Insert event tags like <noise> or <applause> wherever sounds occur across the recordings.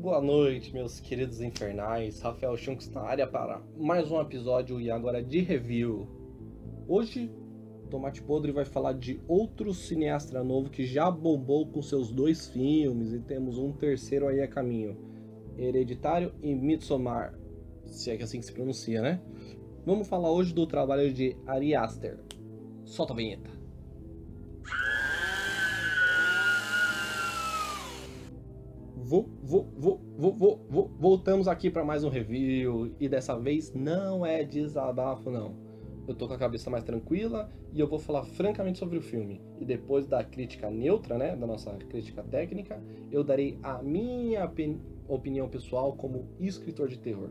Boa noite, meus queridos infernais. Rafael Chunks na área para mais um episódio e agora de review. Hoje, Tomate Podre vai falar de outro cineasta novo que já bombou com seus dois filmes e temos um terceiro aí a caminho: Hereditário e Midsommar. Se é que é assim que se pronuncia, né? Vamos falar hoje do trabalho de Ari Aster. Solta a vinheta. Vou, vou, vou, vou, vou. Voltamos aqui para mais um review e dessa vez não é desabafo não. Eu tô com a cabeça mais tranquila e eu vou falar francamente sobre o filme. E depois da crítica neutra, né, da nossa crítica técnica, eu darei a minha opinião pessoal como escritor de terror.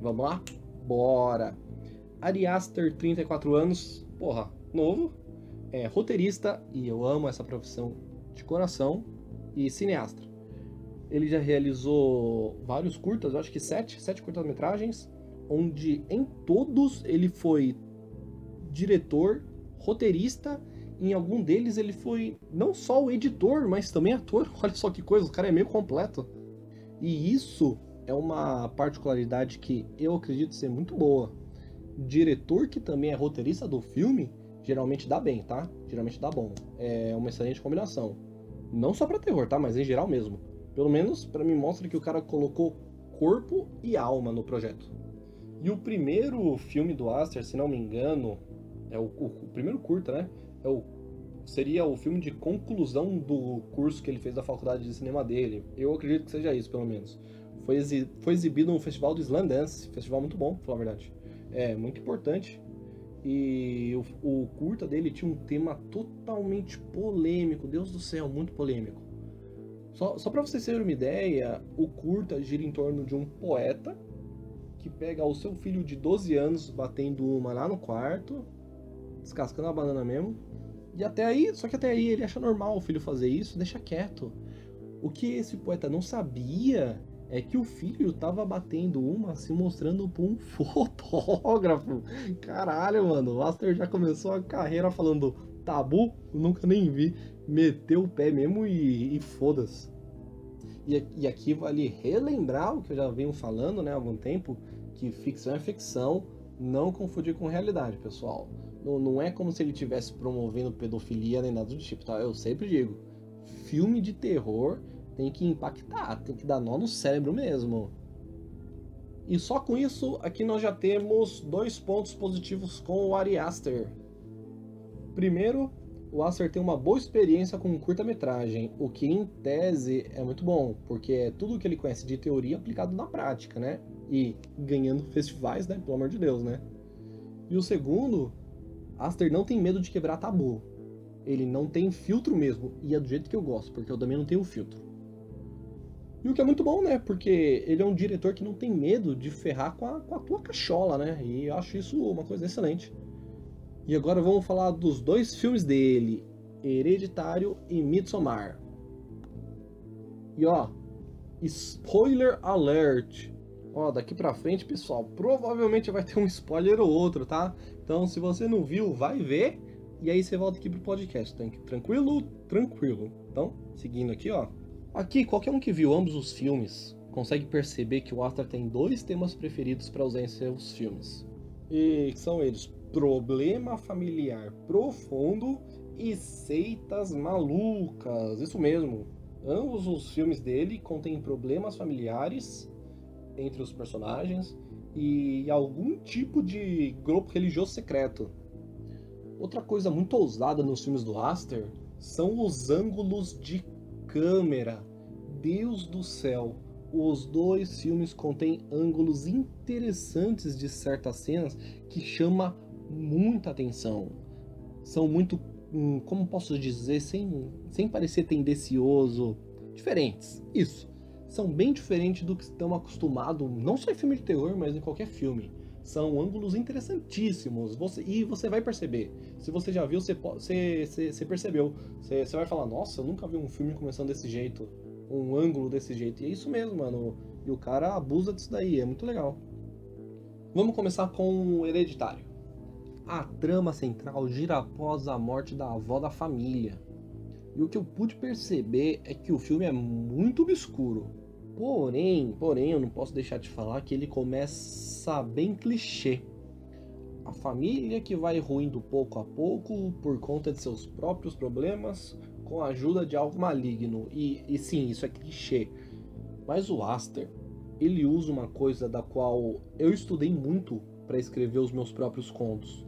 Vamos lá? Bora! Ari Aster, 34 anos, porra, novo, é roteirista e eu amo essa profissão de coração e cineasta. Ele já realizou vários curtas, acho que sete, sete curtas-metragens, onde em todos ele foi diretor, roteirista, em algum deles ele foi não só o editor, mas também ator. <laughs> Olha só que coisa, o cara é meio completo. E isso é uma particularidade que eu acredito ser muito boa. Diretor que também é roteirista do filme, geralmente dá bem, tá? Geralmente dá bom. É uma excelente combinação. Não só para terror, tá? Mas em geral mesmo. Pelo menos para mim mostra que o cara colocou corpo e alma no projeto. E o primeiro filme do Aster, se não me engano, é o, o, o primeiro curta, né? É o, seria o filme de conclusão do curso que ele fez da faculdade de cinema dele. Eu acredito que seja isso, pelo menos. Foi, exi foi exibido no festival do Slandance, festival muito bom, pra falar a verdade. É muito importante. E o, o curta dele tinha um tema totalmente polêmico, Deus do céu, muito polêmico. Só, só para vocês terem uma ideia, o curta gira em torno de um poeta que pega o seu filho de 12 anos batendo uma lá no quarto, descascando a banana mesmo. E até aí, só que até aí ele acha normal o filho fazer isso, deixa quieto. O que esse poeta não sabia é que o filho tava batendo uma se mostrando pra um <laughs> fotógrafo. Caralho, mano, o Aster já começou a carreira falando tabu, nunca nem vi. Meteu o pé mesmo e, e foda-se. E, e, aqui vale relembrar o que eu já venho falando né, há algum tempo, que ficção é ficção, não confundir com realidade, pessoal. Não, não é como se ele estivesse promovendo pedofilia nem nada do tipo, tá? Eu sempre digo, filme de terror tem que impactar, tem que dar nó no cérebro mesmo. E só com isso, aqui nós já temos dois pontos positivos com o Ari Aster. Primeiro, o Acer tem uma boa experiência com curta-metragem, o que em tese é muito bom, porque é tudo que ele conhece de teoria aplicado na prática, né? E ganhando festivais, né? Pelo amor de Deus, né? E o segundo, Aster não tem medo de quebrar tabu. Ele não tem filtro mesmo, e é do jeito que eu gosto, porque eu também não tenho filtro. E o que é muito bom, né? Porque ele é um diretor que não tem medo de ferrar com a, com a tua cachola, né? E eu acho isso uma coisa excelente. E agora vamos falar dos dois filmes dele, Hereditário e Midsommar. E ó, spoiler alert. Ó, daqui pra frente, pessoal, provavelmente vai ter um spoiler ou outro, tá? Então, se você não viu, vai ver. E aí você volta aqui pro podcast. Tá? Tranquilo? Tranquilo. Então, seguindo aqui, ó. Aqui, qualquer um que viu ambos os filmes consegue perceber que o Astor tem dois temas preferidos para usar em seus filmes. E são eles problema familiar profundo e seitas malucas. Isso mesmo. Ambos os filmes dele contêm problemas familiares entre os personagens e algum tipo de grupo religioso secreto. Outra coisa muito ousada nos filmes do Aster são os ângulos de câmera. Deus do céu, os dois filmes contêm ângulos interessantes de certas cenas que chama muita atenção. São muito, hum, como posso dizer, sem, sem parecer tendencioso, diferentes. Isso. São bem diferentes do que estão acostumados, não só em filme de terror, mas em qualquer filme. São ângulos interessantíssimos. Você, e você vai perceber. Se você já viu, você, você, você, você percebeu. Você, você vai falar, nossa, eu nunca vi um filme começando desse jeito. Um ângulo desse jeito. E é isso mesmo, mano. E o cara abusa disso daí. É muito legal. Vamos começar com o Hereditário. A trama central gira após a morte da avó da família. E o que eu pude perceber é que o filme é muito obscuro. Porém, porém, eu não posso deixar de falar que ele começa bem clichê. A família que vai ruindo pouco a pouco por conta de seus próprios problemas, com a ajuda de algo maligno. E, e sim, isso é clichê. Mas o Aster, ele usa uma coisa da qual eu estudei muito para escrever os meus próprios contos,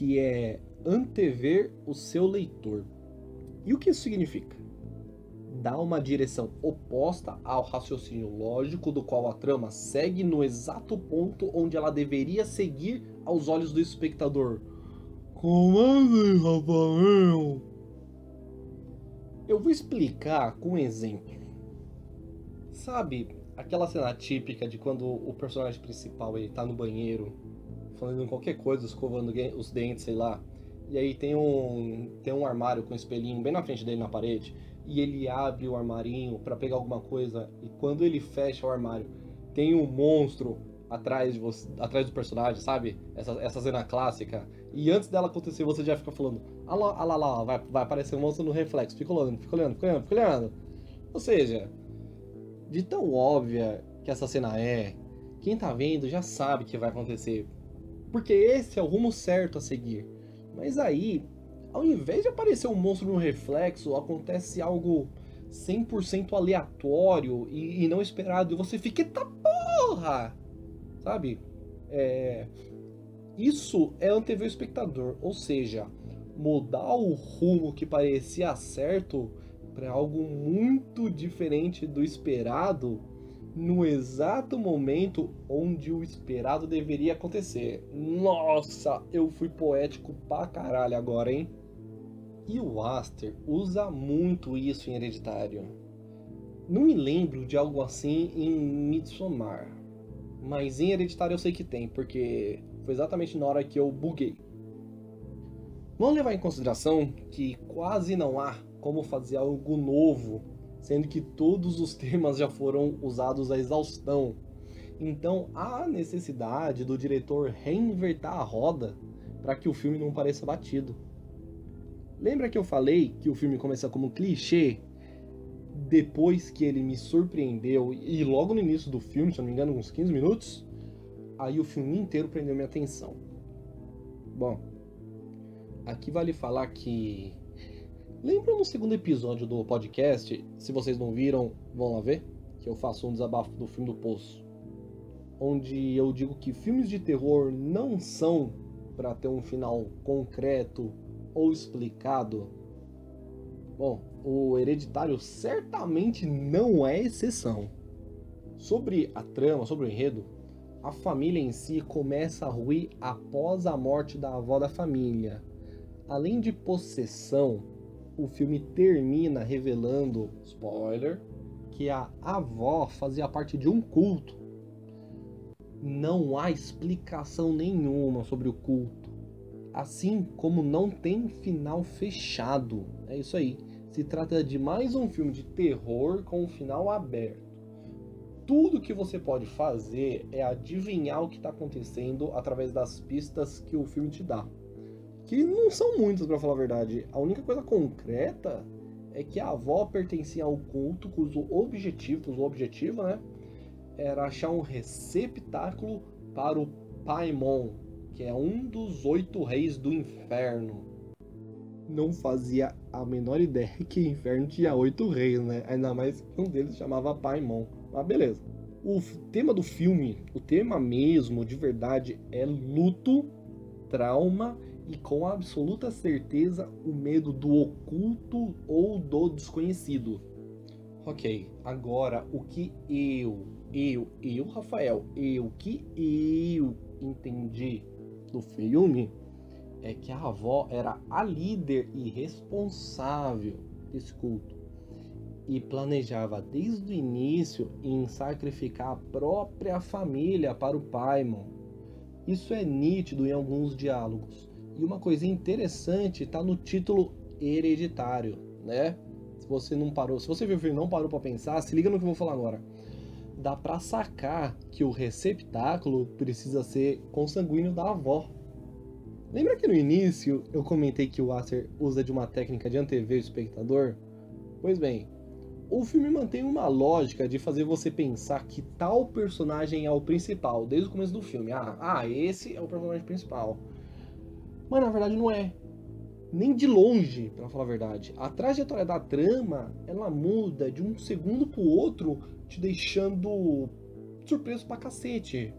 que é antever o seu leitor. E o que isso significa? Dar uma direção oposta ao raciocínio lógico do qual a trama segue no exato ponto onde ela deveria seguir aos olhos do espectador. Como assim, Rafael? Eu vou explicar com um exemplo. Sabe aquela cena típica de quando o personagem principal ele tá no banheiro, falando qualquer coisa, escovando os dentes, sei lá, e aí tem um tem um armário com um espelhinho bem na frente dele na parede, e ele abre o armarinho para pegar alguma coisa, e quando ele fecha o armário, tem um monstro atrás de você, atrás do personagem, sabe? Essa, essa cena clássica. E antes dela acontecer, você já fica falando, ah lá, ah lá, lá vai, vai aparecer um monstro no reflexo. Fica olhando, fica olhando, fica olhando, fica olhando. Ou seja, de tão óbvia que essa cena é, quem tá vendo já sabe que vai acontecer. Porque esse é o rumo certo a seguir. Mas aí, ao invés de aparecer um monstro no reflexo, acontece algo 100% aleatório e, e, não esperado. E você fica, eita porra! Sabe? É... Isso é antever o espectador. Ou seja, mudar o rumo que parecia certo para algo muito diferente do esperado no exato momento onde o esperado deveria acontecer. Nossa, eu fui poético pra caralho agora, hein? E o Aster usa muito isso em Hereditário. Não me lembro de algo assim em Midsommar, mas em Hereditário eu sei que tem, porque foi exatamente na hora que eu buguei. Vamos levar em consideração que quase não há como fazer algo novo, sendo que todos os <laughs> temas já foram usados à exaustão. Então há necessidade do diretor reinvertar a roda para que o filme não pareça batido. Lembra que eu falei que o filme começa como clichê? Depois que ele me surpreendeu, e logo no início do filme, se não me engano, uns 15 minutos, aí o filme inteiro prendeu minha atenção. Bom, aqui vale falar que Lembra no segundo episódio do podcast, se vocês não viram, vão lá ver, que eu faço um desabafo do filme do Poço, onde eu digo que filmes de terror não são para ter um final concreto ou explicado. Bom, o Hereditário certamente não é exceção. Sobre a trama, sobre o enredo, a família em si começa a ruir após a morte da avó da família. Além de possessão, o filme termina revelando, spoiler, que a avó fazia parte de um culto. Não há explicação nenhuma sobre o culto. Assim como não tem final fechado. É isso aí. Se trata de mais um filme de terror com um final aberto. Tudo que você pode fazer é adivinhar o que está acontecendo através das pistas que o filme te dá que não são muitas para falar a verdade. A única coisa concreta é que a avó pertencia ao culto cujo objetivo, cujo objetivo, né, era achar um receptáculo para o Paimon, que é um dos oito reis do inferno. Não fazia a menor ideia <laughs> que o inferno tinha oito reis, né? Ainda mais que um deles chamava Paimon. Mas beleza. O tema do filme, o tema mesmo, de verdade, é luto, trauma e com absoluta certeza o medo do oculto ou do desconhecido. Ok, agora o que eu, eu, eu, Rafael, eu, que eu entendi do filme é que a avó era a líder e responsável desse culto e planejava desde o início em sacrificar a própria família para o Paimon. Isso é nítido em alguns diálogos. E uma coisinha interessante está no título hereditário, né? Se você não parou, se você viu o filme e não parou para pensar, se liga no que eu vou falar agora. Dá para sacar que o receptáculo precisa ser consanguíneo da avó. Lembra que no início eu comentei que o Acer usa de uma técnica de antever o espectador? Pois bem, o filme mantém uma lógica de fazer você pensar que tal personagem é o principal, desde o começo do filme. Ah, ah esse é o personagem principal. Mas na verdade não é. Nem de longe, pra falar a verdade. A trajetória da trama, ela muda de um segundo pro outro, te deixando surpreso pra cacete.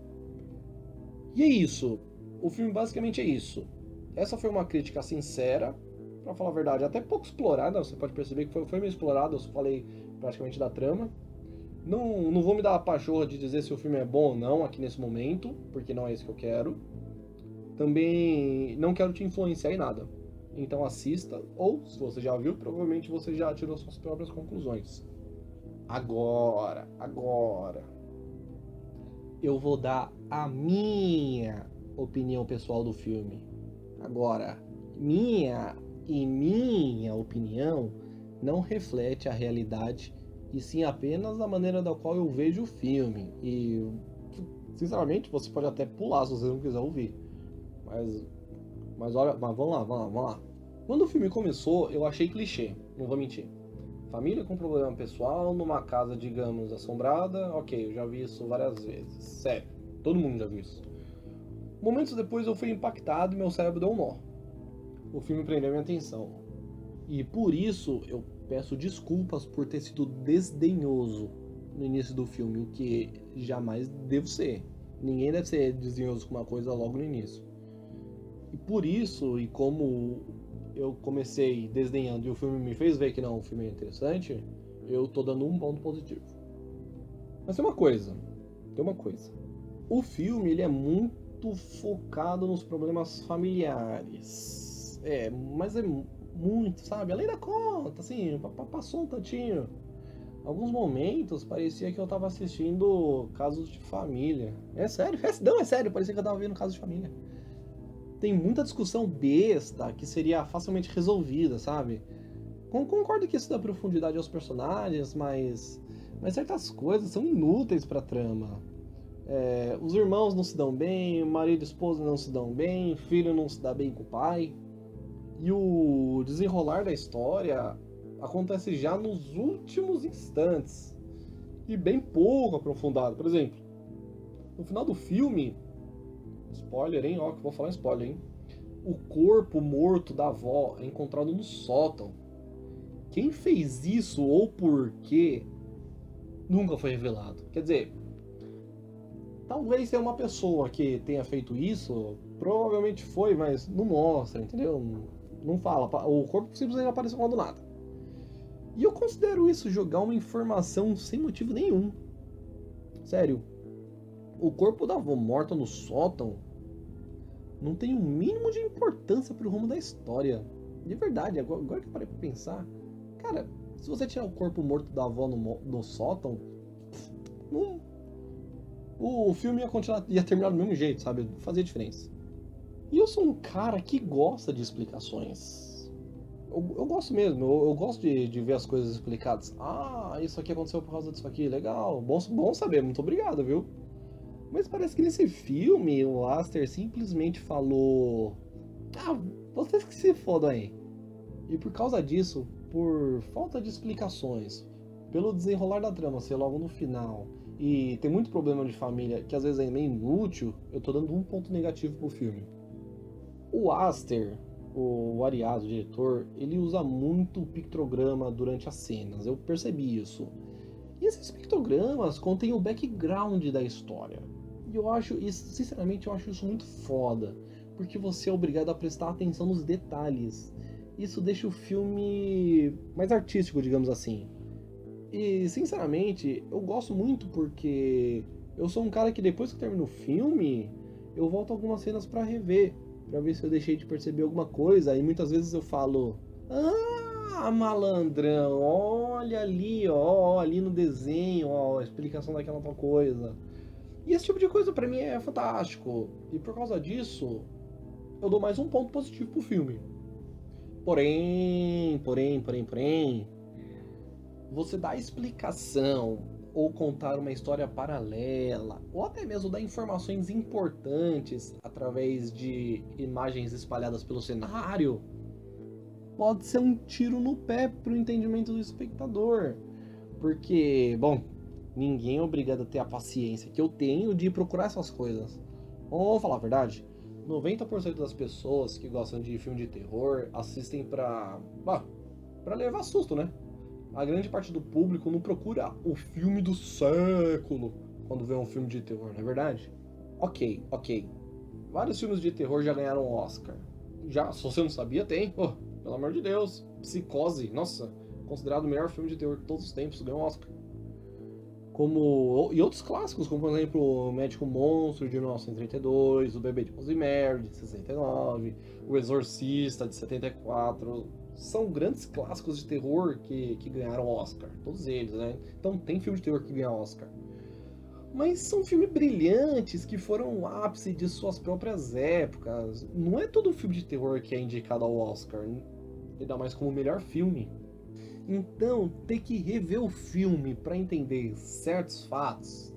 E é isso. O filme basicamente é isso. Essa foi uma crítica sincera, para falar a verdade, até pouco explorada. Você pode perceber que foi, foi meio explorada. Eu falei praticamente da trama. Não, não vou me dar a pachorra de dizer se o filme é bom ou não aqui nesse momento, porque não é isso que eu quero. Também não quero te influenciar em nada. Então assista, ou se você já viu, provavelmente você já tirou suas próprias conclusões. Agora, agora, eu vou dar a minha opinião pessoal do filme. Agora, minha e minha opinião não reflete a realidade e sim apenas a maneira da qual eu vejo o filme. E sinceramente, você pode até pular se você não quiser ouvir. Mas mas olha, mas vamos lá, vamos lá, vamos lá. Quando o filme começou, eu achei clichê, não vou mentir. Família com problema pessoal numa casa, digamos, assombrada. OK, eu já vi isso várias vezes. Sério, todo mundo já viu isso. Momentos depois eu fui impactado e meu cérebro deu um nó. O filme prendeu minha atenção. E por isso eu peço desculpas por ter sido desdenhoso no início do filme, o que jamais devo ser. Ninguém deve ser desdenhoso com uma coisa logo no início. E por isso, e como eu comecei desdenhando e o filme me fez ver que não, o filme é interessante, eu tô dando um ponto positivo. Mas tem uma coisa, tem uma coisa. O filme ele é muito focado nos problemas familiares. É, mas é muito, sabe? Além da conta, assim, passou um tantinho. Alguns momentos parecia que eu tava assistindo casos de família. É sério, é, não, é sério, parecia que eu tava vendo casos de família. Tem muita discussão besta que seria facilmente resolvida, sabe? Concordo que isso dá profundidade aos personagens, mas, mas certas coisas são inúteis pra trama. É, os irmãos não se dão bem, marido e esposa não se dão bem, filho não se dá bem com o pai. E o desenrolar da história acontece já nos últimos instantes e bem pouco aprofundado. Por exemplo, no final do filme, spoiler, hein? Ó, que vou falar spoiler, hein? O corpo morto da avó é encontrado no sótão. Quem fez isso ou por quê nunca foi revelado. Quer dizer, talvez seja uma pessoa que tenha feito isso, provavelmente foi, mas não mostra, entendeu? Não fala. O corpo simplesmente apareceu lá do nada. E eu considero isso jogar uma informação sem motivo nenhum. Sério. O corpo da avó morta no sótão não tem o um mínimo de importância pro rumo da história. De verdade, agora, que eu parei pra pensar. Cara, se você tirar o corpo morto da avó no, no sótão. Não, o filme ia continuar, ia terminar do mesmo jeito, sabe? Fazia diferença. E eu sou um cara que gosta de explicações. Eu, eu gosto mesmo, eu, eu gosto de, de, ver as coisas explicadas. Ah, isso aqui aconteceu por causa disso aqui, legal. Bom, bom saber, muito obrigado, viu? Mas parece que nesse filme o Aster simplesmente falou. Ah, vocês que se fodam aí. E por causa disso, por falta de explicações, pelo desenrolar da trama ser logo no final, e tem muito problema de família que às vezes é meio inútil, eu tô dando um ponto negativo pro filme. O Aster, o Arias, o diretor, ele usa muito pictograma durante as cenas, eu percebi isso. E esses pictogramas contêm o background da história. E eu acho isso, sinceramente, eu acho isso muito foda, porque você é obrigado a prestar atenção nos detalhes. Isso deixa o filme mais artístico, digamos assim. E, sinceramente, eu gosto muito porque eu sou um cara que depois que termino o filme, eu volto algumas cenas para rever para ver se eu deixei de perceber alguma coisa. E muitas vezes eu falo: Ah, malandrão, olha ali, ó, ali no desenho, ó, a explicação daquela tal coisa. E esse tipo de coisa para mim é fantástico. E por causa disso, eu dou mais um ponto positivo pro filme. Porém, porém, porém, porém, você dá explicação ou contar uma história paralela, ou até mesmo dar informações importantes através de imagens espalhadas pelo cenário, pode ser um tiro no pé para o entendimento do espectador. Porque, bom, ninguém é obrigado a ter a paciência que eu tenho de procurar essas coisas. Vamos falar a verdade? 90% das pessoas que gostam de filme de terror assistem pra. Bah, pra levar susto, né? A grande parte do público não procura o filme do século quando vê um filme de terror, não é verdade? Ok, ok. Vários filmes de terror já ganharam Oscar. Já, se você não sabia, tem. Pelo amor de Deus. Psicose, nossa, considerado o melhor filme de terror de todos os tempos, ganhou Oscar. Como, e outros clássicos, como por exemplo O Médico Monstro de 1932, O Bebê de Rosemary de 69, O Exorcista de 74. São grandes clássicos de terror que, que ganharam Oscar, todos eles, né? Então tem filme de terror que ganha Oscar. Mas são filmes brilhantes que foram o ápice de suas próprias épocas. Não é todo filme de terror que é indicado ao Oscar, ainda mais como melhor filme. Então, ter que rever o filme para entender certos fatos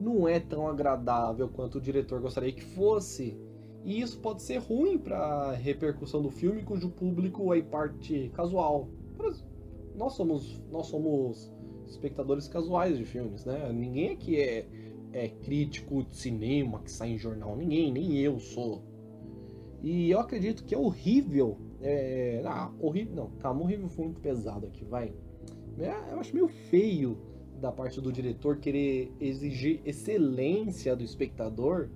não é tão agradável quanto o diretor gostaria que fosse. E isso pode ser ruim para a repercussão do filme, cujo público é parte casual. Nós somos, nós somos espectadores casuais de filmes, né? Ninguém aqui é, é crítico de cinema que sai em jornal, ninguém, nem eu sou. E eu acredito que é horrível é, ah, horrível. Não, calma, horrível foi muito pesado aqui, vai. É, eu acho meio feio da parte do diretor querer exigir excelência do espectador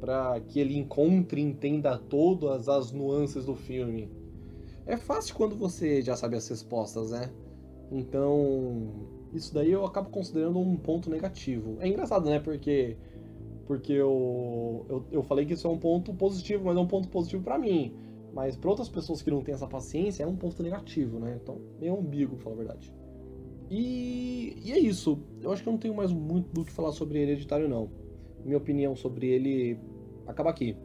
para que ele encontre e entenda todas as nuances do filme. É fácil quando você já sabe as respostas, né? Então, isso daí eu acabo considerando um ponto negativo. É engraçado, né? Porque porque eu, eu, eu falei que isso é um ponto positivo, mas é um ponto positivo para mim. Mas para outras pessoas que não têm essa paciência, é um ponto negativo, né? Então, meio pra falar a verdade. E, e é isso. Eu acho que eu não tenho mais muito do que falar sobre Hereditário, não. Minha opinião sobre ele acaba aqui.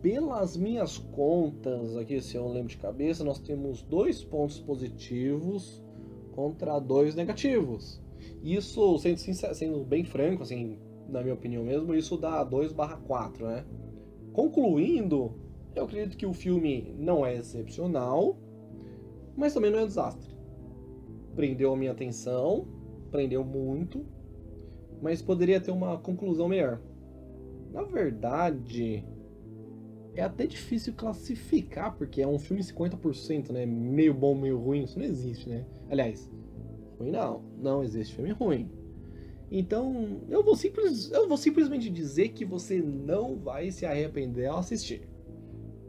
Pelas minhas contas, aqui, se eu lembro de cabeça, nós temos dois pontos positivos contra dois negativos. Isso, sendo, sincero, sendo bem franco, assim, na minha opinião mesmo, isso dá 2 barra 4, né? Concluindo, eu acredito que o filme não é excepcional, mas também não é um desastre. Prendeu a minha atenção, prendeu muito, mas poderia ter uma conclusão melhor. Na verdade, é até difícil classificar, porque é um filme 50%, né? Meio bom, meio ruim, isso não existe, né? Aliás, ruim não, não existe filme ruim. Então, eu vou, simples, eu vou simplesmente dizer que você não vai se arrepender ao assistir.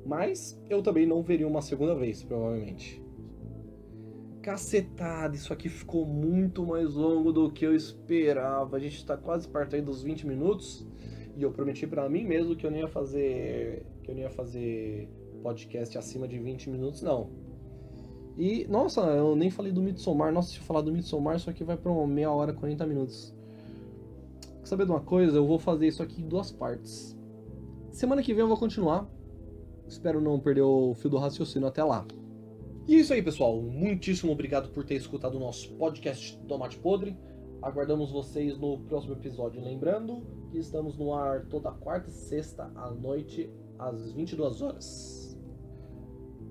Mas eu também não veria uma segunda vez, provavelmente. Cacetada, isso aqui ficou muito mais longo do que eu esperava. A gente tá quase aí dos 20 minutos. E eu prometi para mim mesmo que eu não ia fazer. que eu não ia fazer podcast acima de 20 minutos, não. E, nossa, eu nem falei do Midsommar. Nossa, se eu falar do Midsommar, isso aqui vai pra uma meia hora, 40 minutos. Quer saber de uma coisa? Eu vou fazer isso aqui em duas partes. Semana que vem eu vou continuar Espero não perder o fio do raciocínio até lá. E é isso aí, pessoal. Muitíssimo obrigado por ter escutado o nosso podcast Tomate Podre. Aguardamos vocês no próximo episódio. Lembrando que estamos no ar toda quarta e sexta à noite, às 22 horas.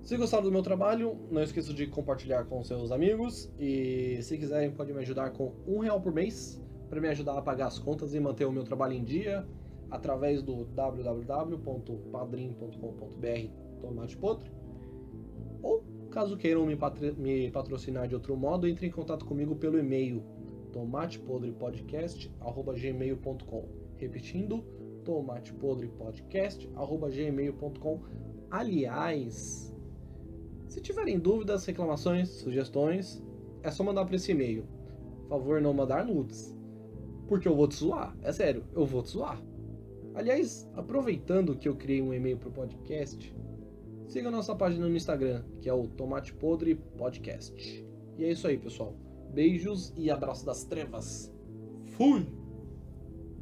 Se gostaram do meu trabalho, não esqueça de compartilhar com seus amigos. E se quiserem, pode me ajudar com um real por mês para me ajudar a pagar as contas e manter o meu trabalho em dia através do www.padrim.com.br Tomate Podre. Ou, caso queiram me, me, patrocinar de outro modo, entre em contato comigo pelo e-mail tomatepodrepodcast.gmail.com Repetindo, tomatepodrepodcast.gmail.com Aliás, se tiverem dúvidas, reclamações, sugestões, é só mandar para esse e-mail. Por favor, não mandar nudes. Porque eu vou te zoar. É sério, eu vou te zoar. Aliás, aproveitando que eu criei um e-mail para o podcast, siga a nossa página no Instagram, que é o Tomate Podre Podcast. E é isso aí, pessoal. Beijos e abraço das trevas. Fui!